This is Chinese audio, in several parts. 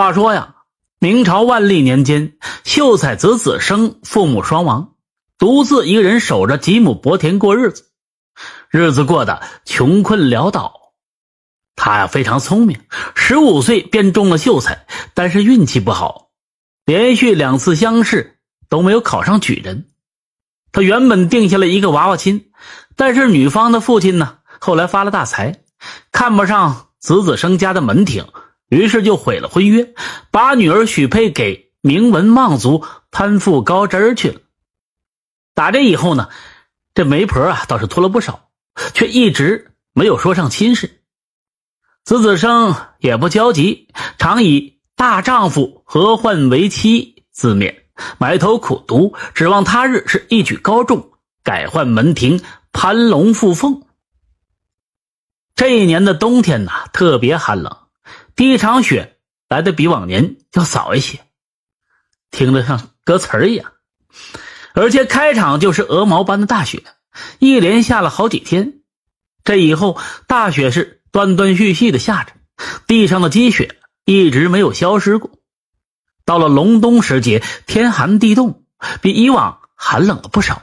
话说呀，明朝万历年间，秀才子子生父母双亡，独自一个人守着几亩薄田过日子，日子过得穷困潦倒。他呀非常聪明，十五岁便中了秀才，但是运气不好，连续两次乡试都没有考上举人。他原本定下了一个娃娃亲，但是女方的父亲呢，后来发了大财，看不上子子生家的门庭。于是就毁了婚约，把女儿许配给名门望族贪富高枝儿去了。打这以后呢，这媒婆啊倒是托了不少，却一直没有说上亲事。子子生也不焦急，常以大丈夫何患为妻自勉，埋头苦读，指望他日是一举高中，改换门庭，攀龙附凤。这一年的冬天呐，特别寒冷。第一场雪来的比往年要早一些，听着像歌词儿一样，而且开场就是鹅毛般的大雪，一连下了好几天。这以后大雪是断断续续的下着，地上的积雪一直没有消失过。到了隆冬时节，天寒地冻，比以往寒冷了不少，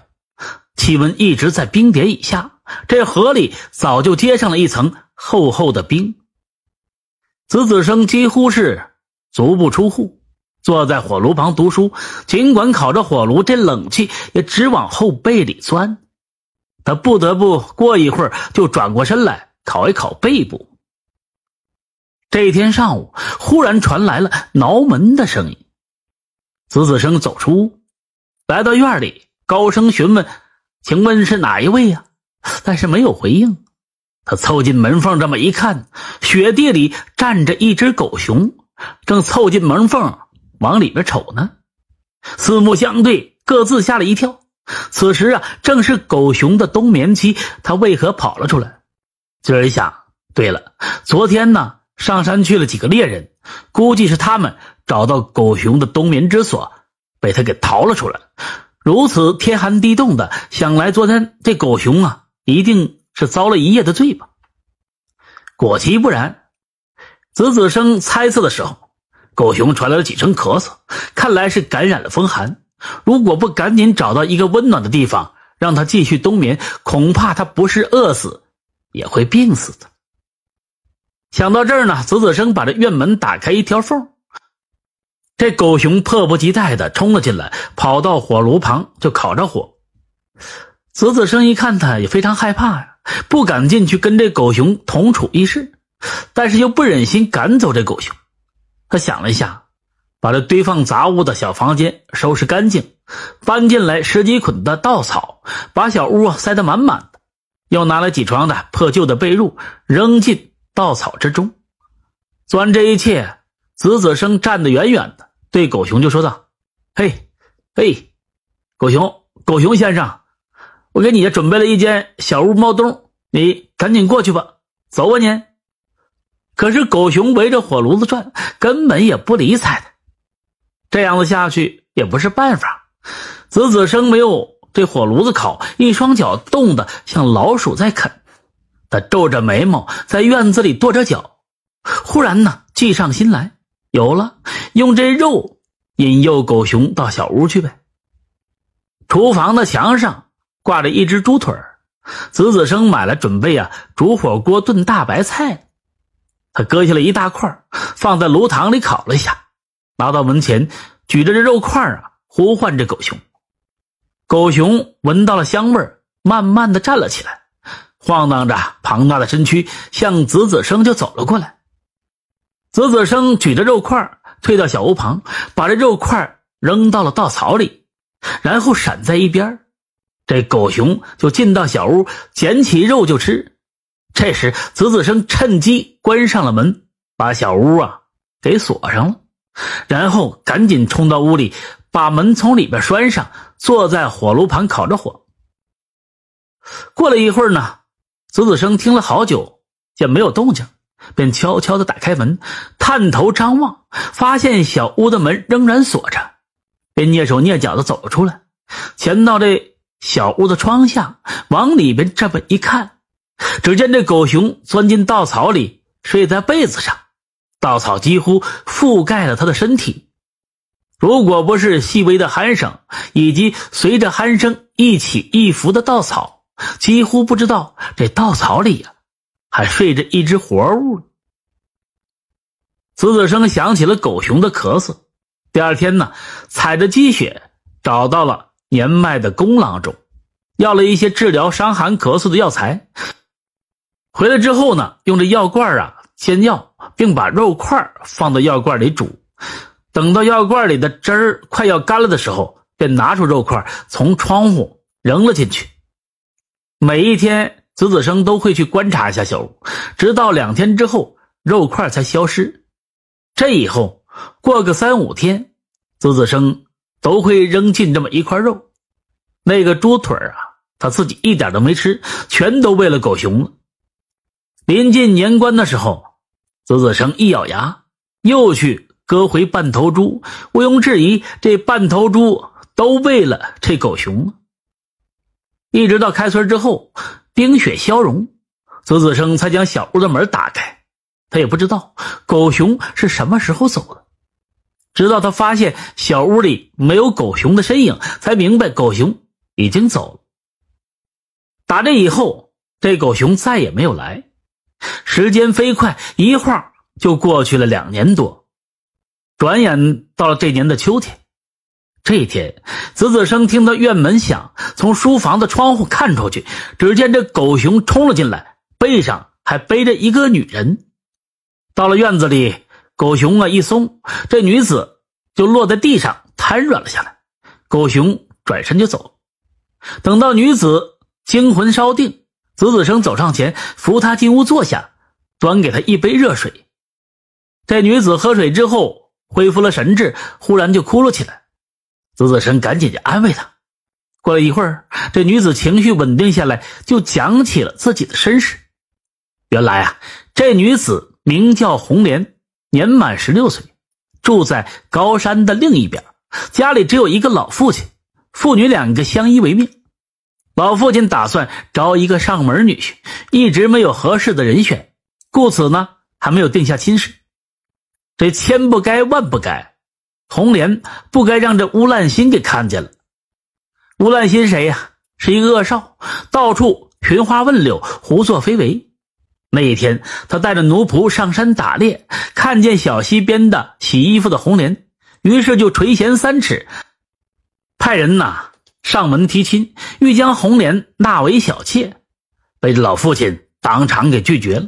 气温一直在冰点以下，这河里早就结上了一层厚厚的冰。子子生几乎是足不出户，坐在火炉旁读书。尽管烤着火炉，这冷气也直往后背里钻，他不得不过一会儿就转过身来烤一烤背部。这一天上午，忽然传来了挠门的声音。子子生走出，来到院里，高声询问：“请问是哪一位呀？”但是没有回应。他凑近门缝，这么一看，雪地里站着一只狗熊，正凑近门缝往里边瞅呢。四目相对，各自吓了一跳。此时啊，正是狗熊的冬眠期，他为何跑了出来？今儿一想，对了，昨天呢，上山去了几个猎人，估计是他们找到狗熊的冬眠之所，被他给逃了出来。如此天寒地冻的，想来昨天这狗熊啊，一定。是遭了一夜的罪吧？果其不然。子子生猜测的时候，狗熊传来了几声咳嗽，看来是感染了风寒。如果不赶紧找到一个温暖的地方，让他继续冬眠，恐怕他不是饿死，也会病死的。想到这儿呢，子子生把这院门打开一条缝，这狗熊迫不及待的冲了进来，跑到火炉旁就烤着火。子子生一看他，也非常害怕呀。不敢进去跟这狗熊同处一室，但是又不忍心赶走这狗熊。他想了一下，把这堆放杂物的小房间收拾干净，搬进来十几捆的稻草，把小屋塞得满满的，又拿了几床的破旧的被褥扔进稻草之中。做完这一切，子子生站得远远的，对狗熊就说道：“嘿，嘿，狗熊，狗熊先生。”我给你准备了一间小屋猫洞，你赶紧过去吧，走吧你。可是狗熊围着火炉子转，根本也不理睬他。这样子下去也不是办法。子子生没有这火炉子烤，一双脚冻得像老鼠在啃。他皱着眉毛在院子里跺着脚，忽然呢，计上心来，有了，用这肉引诱狗熊到小屋去呗。厨房的墙上。挂着一只猪腿子子生买了准备啊煮火锅炖大白菜，他割下了一大块放在炉膛里烤了一下，拿到门前举着这肉块啊呼唤这狗熊，狗熊闻到了香味慢慢的站了起来，晃荡着庞大的身躯向子子生就走了过来。子子生举着肉块退到小屋旁，把这肉块扔到了稻草里，然后闪在一边这狗熊就进到小屋，捡起肉就吃。这时，子子生趁机关上了门，把小屋啊给锁上了，然后赶紧冲到屋里，把门从里边拴上，坐在火炉旁烤着火。过了一会儿呢，子子生听了好久，见没有动静，便悄悄的打开门，探头张望，发现小屋的门仍然锁着，便蹑手蹑脚的走了出来，潜到这。小屋的窗下，往里边这么一看，只见这狗熊钻进稻草里，睡在被子上，稻草几乎覆盖了他的身体。如果不是细微的鼾声以及随着鼾声一起一伏的稻草，几乎不知道这稻草里呀还睡着一只活物。子子生想起了狗熊的咳嗽，第二天呢，踩着积雪找到了年迈的公郎中，要了一些治疗伤寒咳嗽的药材。回来之后呢，用这药罐啊煎药，并把肉块放到药罐里煮。等到药罐里的汁儿快要干了的时候，便拿出肉块从窗户扔了进去。每一天，子子生都会去观察一下小屋，直到两天之后，肉块才消失。这以后过个三五天，子子生都会扔进这么一块肉。那个猪腿啊，他自己一点都没吃，全都喂了狗熊了。临近年关的时候，子子生一咬牙，又去。割回半头猪，毋庸置疑，这半头猪都喂了这狗熊了。一直到开春之后，冰雪消融，子子生才将小屋的门打开。他也不知道狗熊是什么时候走的，直到他发现小屋里没有狗熊的身影，才明白狗熊已经走了。打这以后，这狗熊再也没有来。时间飞快，一晃就过去了两年多。转眼到了这年的秋天，这一天，子子生听到院门响，从书房的窗户看出去，只见这狗熊冲了进来，背上还背着一个女人。到了院子里，狗熊啊一松，这女子就落在地上瘫软了下来。狗熊转身就走。等到女子惊魂稍定，子子生走上前扶她进屋坐下，端给她一杯热水。这女子喝水之后。恢复了神智，忽然就哭了起来。子子生赶紧就安慰她。过了一会儿，这女子情绪稳定下来，就讲起了自己的身世。原来啊，这女子名叫红莲，年满十六岁，住在高山的另一边，家里只有一个老父亲，父女两个相依为命。老父亲打算招一个上门女婿，一直没有合适的人选，故此呢，还没有定下亲事。这千不该万不该，红莲不该让这乌烂心给看见了。乌烂心谁呀？是一个恶少，到处寻花问柳，胡作非为。那一天，他带着奴仆上山打猎，看见小溪边的洗衣服的红莲，于是就垂涎三尺，派人呐上门提亲，欲将红莲纳为小妾，被老父亲当场给拒绝了。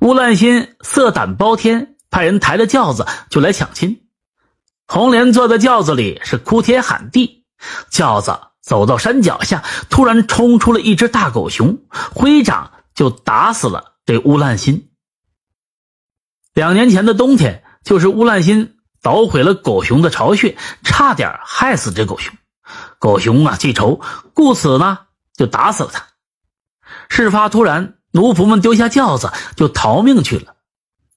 乌烂心色胆包天。派人抬着轿子就来抢亲，红莲坐在轿子里是哭天喊地。轿子走到山脚下，突然冲出了一只大狗熊，挥掌就打死了这乌烂心。两年前的冬天，就是乌烂心捣毁了狗熊的巢穴，差点害死这狗熊。狗熊啊记仇，故此呢就打死了他。事发突然，奴仆们丢下轿子就逃命去了。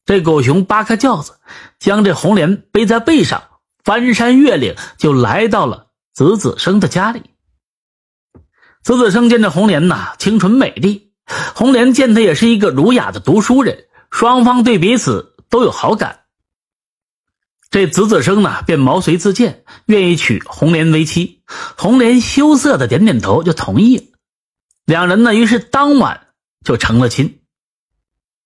这狗熊扒开轿子，将这红莲背在背上，翻山越岭，就来到了子子生的家里。子子生见这红莲呐，清纯美丽；红莲见他也是一个儒雅的读书人，双方对彼此都有好感。这子子生呢，便毛遂自荐，愿意娶红莲为妻。红莲羞涩的点点头，就同意了。两人呢，于是当晚就成了亲。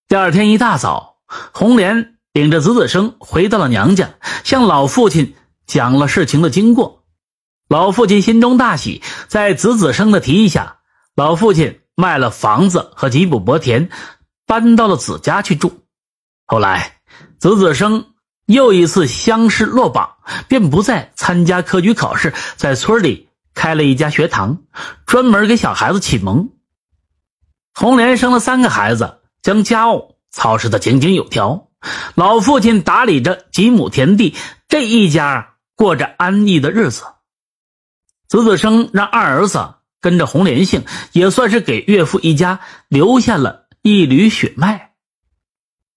第二天一大早。红莲领着子子生回到了娘家，向老父亲讲了事情的经过。老父亲心中大喜，在子子生的提议下，老父亲卖了房子和几亩薄田，搬到了子家去住。后来，子子生又一次乡试落榜，便不再参加科举考试，在村里开了一家学堂，专门给小孩子启蒙。红莲生了三个孩子，将家务。操持的井井有条，老父亲打理着几亩田地，这一家过着安逸的日子。子子生让二儿子跟着红莲姓，也算是给岳父一家留下了一缕血脉。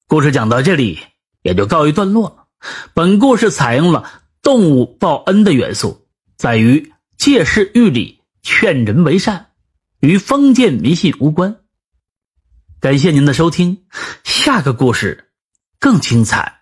故事讲到这里也就告一段落了。本故事采用了动物报恩的元素，在于借势喻理，劝人为善，与封建迷信无关。感谢您的收听，下个故事更精彩。